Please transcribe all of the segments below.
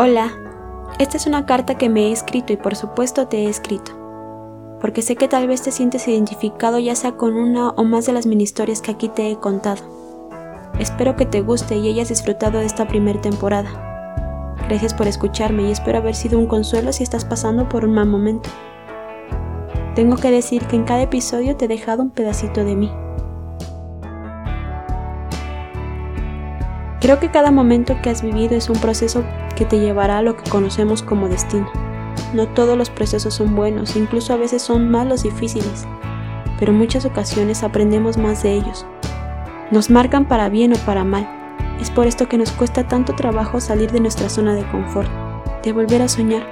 Hola, esta es una carta que me he escrito y por supuesto te he escrito, porque sé que tal vez te sientes identificado ya sea con una o más de las mini historias que aquí te he contado. Espero que te guste y hayas disfrutado de esta primera temporada. Gracias por escucharme y espero haber sido un consuelo si estás pasando por un mal momento. Tengo que decir que en cada episodio te he dejado un pedacito de mí. Creo que cada momento que has vivido es un proceso que te llevará a lo que conocemos como destino. No todos los procesos son buenos, incluso a veces son malos y difíciles, pero en muchas ocasiones aprendemos más de ellos. Nos marcan para bien o para mal. Es por esto que nos cuesta tanto trabajo salir de nuestra zona de confort, de volver a soñar,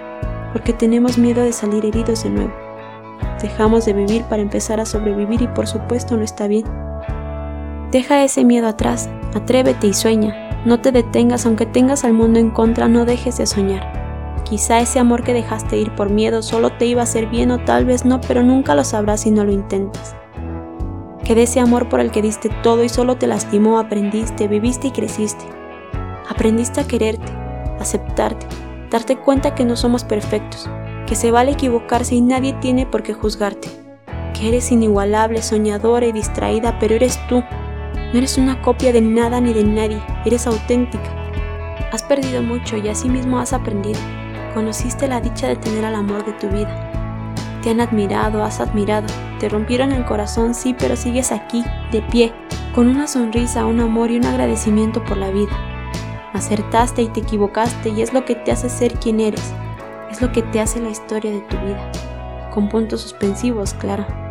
porque tenemos miedo de salir heridos de nuevo. Dejamos de vivir para empezar a sobrevivir y por supuesto no está bien. Deja ese miedo atrás, atrévete y sueña. No te detengas aunque tengas al mundo en contra, no dejes de soñar. Quizá ese amor que dejaste ir por miedo solo te iba a hacer bien o tal vez no, pero nunca lo sabrás si no lo intentas. Que de ese amor por el que diste todo y solo te lastimó, aprendiste, viviste y creciste. Aprendiste a quererte, aceptarte, darte cuenta que no somos perfectos, que se vale equivocarse y nadie tiene por qué juzgarte, que eres inigualable, soñadora y distraída, pero eres tú, no eres una copia de nada ni de nadie, eres auténtica. Has perdido mucho y asimismo has aprendido. Conociste la dicha de tener al amor de tu vida. Te han admirado, has admirado. Te rompieron el corazón, sí, pero sigues aquí, de pie, con una sonrisa, un amor y un agradecimiento por la vida. Acertaste y te equivocaste y es lo que te hace ser quien eres. Es lo que te hace la historia de tu vida. Con puntos suspensivos, claro.